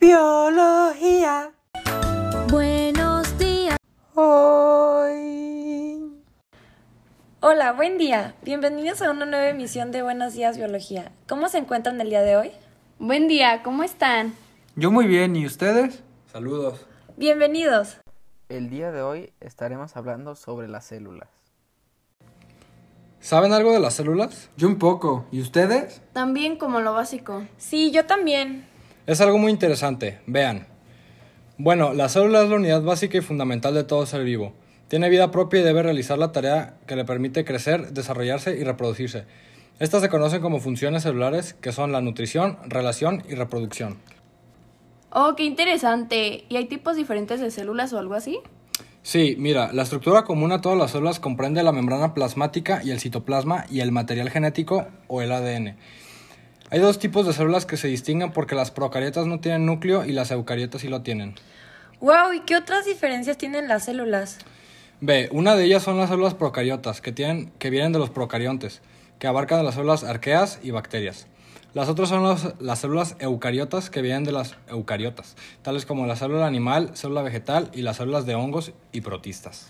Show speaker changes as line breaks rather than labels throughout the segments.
Biología.
Buenos días.
Hoy.
Hola, buen día. Bienvenidos a una nueva emisión de Buenos Días Biología. ¿Cómo se encuentran el día de hoy?
Buen día, ¿cómo están?
Yo muy bien, ¿y ustedes?
Saludos.
Bienvenidos.
El día de hoy estaremos hablando sobre las células.
¿Saben algo de las células?
Yo un poco, ¿y ustedes?
También como lo básico.
Sí, yo también.
Es algo muy interesante. Vean. Bueno, la célula es la unidad básica y fundamental de todo ser vivo. Tiene vida propia y debe realizar la tarea que le permite crecer, desarrollarse y reproducirse. Estas se conocen como funciones celulares, que son la nutrición, relación y reproducción.
Oh, qué interesante. ¿Y hay tipos diferentes de células o algo así?
Sí, mira, la estructura común a todas las células comprende la membrana plasmática y el citoplasma y el material genético o el ADN. Hay dos tipos de células que se distinguen porque las procariotas no tienen núcleo y las eucariotas sí lo tienen.
Wow, ¿y qué otras diferencias tienen las células?
B. Una de ellas son las células procariotas, que, tienen, que vienen de los procariontes, que abarcan las células arqueas y bacterias. Las otras son las, las células eucariotas, que vienen de las eucariotas, tales como la célula animal, célula vegetal y las células de hongos y protistas.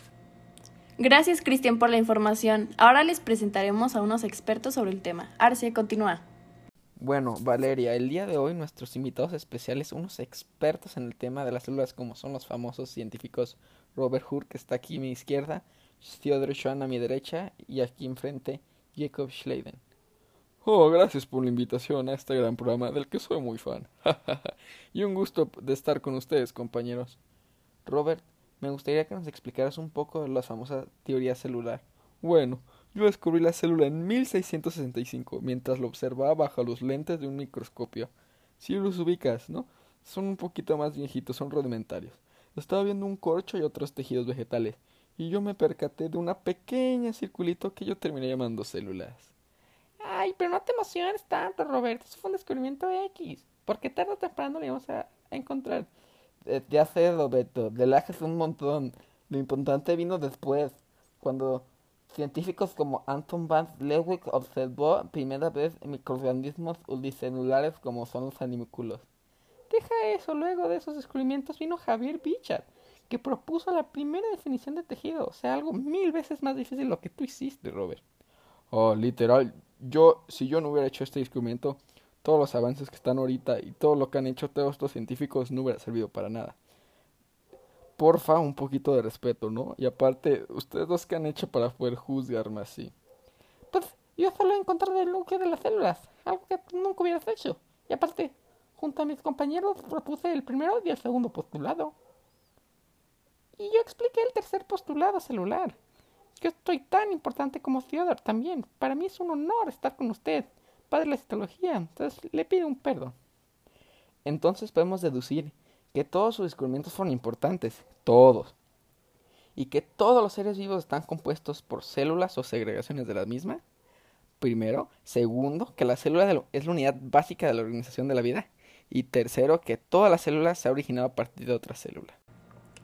Gracias, Cristian, por la información. Ahora les presentaremos a unos expertos sobre el tema. Arce, continúa.
Bueno, Valeria, el día de hoy nuestros invitados especiales, unos expertos en el tema de las células como son los famosos científicos Robert Hur, que está aquí a mi izquierda, Theodor Schwann a mi derecha y aquí enfrente Jacob Schleiden. Oh, gracias por la invitación a este gran programa del que soy muy fan. y un gusto de estar con ustedes, compañeros. Robert, me gustaría que nos explicaras un poco de la famosa teoría celular. Bueno, yo descubrí la célula en 1665, mientras lo observaba bajo los lentes de un microscopio. Si los ubicas, ¿no? Son un poquito más viejitos, son rudimentarios. Estaba viendo un corcho y otros tejidos vegetales, y yo me percaté de una pequeña circulito que yo terminé llamando células. Ay, pero no te emociones tanto, Roberto. Eso fue un descubrimiento X. Porque tarde o temprano lo íbamos a, a encontrar. Eh, ya sé, Roberto. Relajes un montón. Lo importante vino después. Cuando científicos como Anton van Leeuwenhoek observó primera vez microorganismos unicelulares como son los animículos. Deja eso. Luego de esos descubrimientos vino Javier Bichard, que propuso la primera definición de tejido. O sea, algo mil veces más difícil de lo que tú hiciste, Robert. Oh, literal, yo, si yo no hubiera hecho este descubrimiento, todos los avances que están ahorita y todo lo que han hecho todos estos científicos no hubiera servido para nada. Porfa, un poquito de respeto, ¿no? Y aparte, ustedes dos que han hecho para poder juzgarme así. Pues yo solo he encontrado el núcleo de las células, algo que nunca hubieras hecho. Y aparte, junto a mis compañeros propuse el primero y el segundo postulado. Y yo expliqué el tercer postulado celular. Yo estoy tan importante como Theodor también. Para mí es un honor estar con usted, padre de la citología. Entonces le pido un perdón. Entonces podemos deducir que todos sus descubrimientos fueron importantes, todos. Y que todos los seres vivos están compuestos por células o segregaciones de la misma. Primero. Segundo, que la célula es la unidad básica de la organización de la vida. Y tercero, que toda la célula se ha originado a partir de otra célula.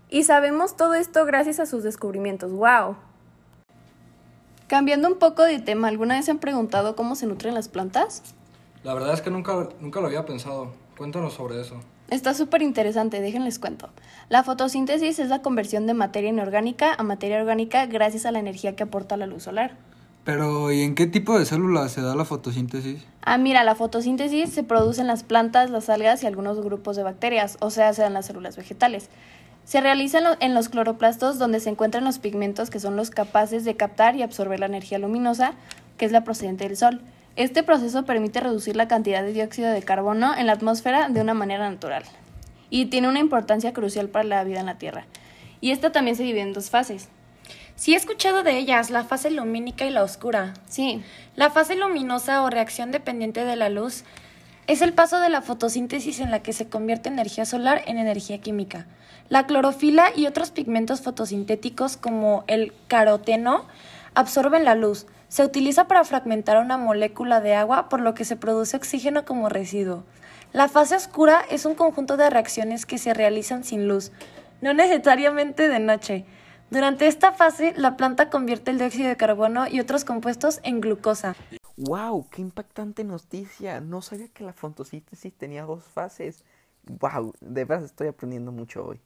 Y sabemos todo esto gracias a sus descubrimientos. ¡Wow! Cambiando un poco de tema, ¿alguna vez se han preguntado cómo se nutren las plantas?
La verdad es que nunca, nunca lo había pensado. Cuéntanos sobre eso.
Está súper interesante, déjenles cuento. La fotosíntesis es la conversión de materia inorgánica a materia orgánica gracias a la energía que aporta la luz solar.
Pero, ¿y en qué tipo de células se da la fotosíntesis?
Ah, mira, la fotosíntesis se produce en las plantas, las algas y algunos grupos de bacterias, o sea, se dan las células vegetales. Se realiza en los cloroplastos donde se encuentran los pigmentos que son los capaces de captar y absorber la energía luminosa, que es la procedente del Sol. Este proceso permite reducir la cantidad de dióxido de carbono en la atmósfera de una manera natural y tiene una importancia crucial para la vida en la Tierra. Y esta también se divide en dos fases.
Sí he escuchado de ellas, la fase lumínica y la oscura.
Sí.
La fase luminosa o reacción dependiente de la luz es el paso de la fotosíntesis en la que se convierte energía solar en energía química. La clorofila y otros pigmentos fotosintéticos como el caroteno absorben la luz. Se utiliza para fragmentar una molécula de agua por lo que se produce oxígeno como residuo. La fase oscura es un conjunto de reacciones que se realizan sin luz, no necesariamente de noche. Durante esta fase, la planta convierte el dióxido de carbono y otros compuestos en glucosa.
¡Wow! ¡Qué impactante noticia! No sabía que la fotosíntesis tenía dos fases. Wow, de verdad estoy aprendiendo mucho hoy.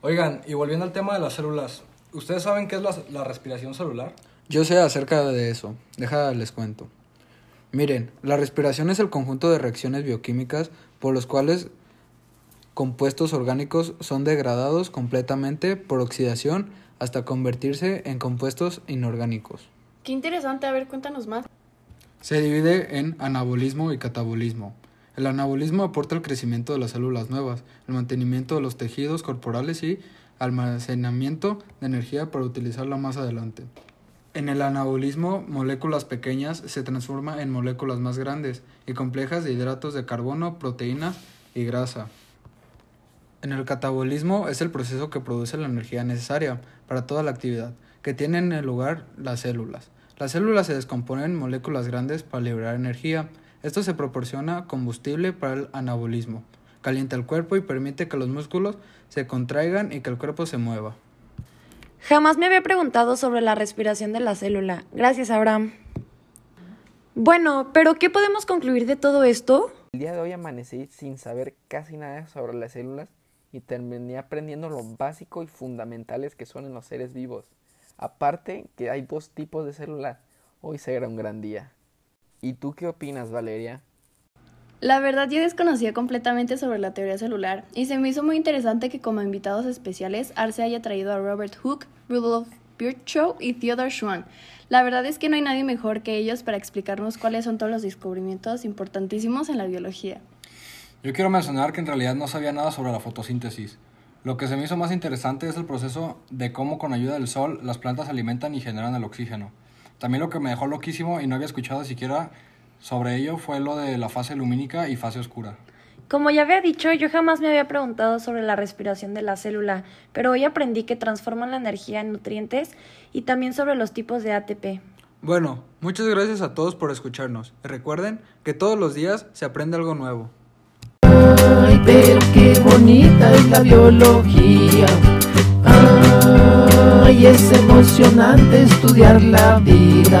Oigan, y volviendo al tema de las células, ¿ustedes saben qué es la, la respiración celular?
Yo sé acerca de eso, deja les cuento. Miren, la respiración es el conjunto de reacciones bioquímicas por los cuales compuestos orgánicos son degradados completamente por oxidación hasta convertirse en compuestos inorgánicos.
Qué interesante, a ver, cuéntanos más.
Se divide en anabolismo y catabolismo. El anabolismo aporta el crecimiento de las células nuevas, el mantenimiento de los tejidos corporales y almacenamiento de energía para utilizarla más adelante. En el anabolismo, moléculas pequeñas se transforman en moléculas más grandes y complejas de hidratos de carbono, proteína y grasa. En el catabolismo es el proceso que produce la energía necesaria para toda la actividad, que tienen en lugar las células. Las células se descomponen en moléculas grandes para liberar energía. Esto se proporciona combustible para el anabolismo. Calienta el cuerpo y permite que los músculos se contraigan y que el cuerpo se mueva.
Jamás me había preguntado sobre la respiración de la célula. Gracias, Abraham. Bueno, pero ¿qué podemos concluir de todo esto?
El día de hoy amanecí sin saber casi nada sobre las células y terminé aprendiendo lo básico y fundamentales que son en los seres vivos. Aparte que hay dos tipos de células, hoy será un gran día. ¿Y tú qué opinas, Valeria?
La verdad yo desconocía completamente sobre la teoría celular y se me hizo muy interesante que como invitados especiales Arce haya traído a Robert Hooke, Rudolf Virchow y Theodore Schwann. La verdad es que no hay nadie mejor que ellos para explicarnos cuáles son todos los descubrimientos importantísimos en la biología.
Yo quiero mencionar que en realidad no sabía nada sobre la fotosíntesis. Lo que se me hizo más interesante es el proceso de cómo con ayuda del sol las plantas alimentan y generan el oxígeno. También lo que me dejó loquísimo y no había escuchado siquiera sobre ello fue lo de la fase lumínica y fase oscura.
Como ya había dicho, yo jamás me había preguntado sobre la respiración de la célula, pero hoy aprendí que transforman la energía en nutrientes y también sobre los tipos de ATP.
Bueno, muchas gracias a todos por escucharnos. Recuerden que todos los días se aprende algo nuevo.
Ay, pero qué bonita es la biología. Ay, es emocionante estudiar la vida.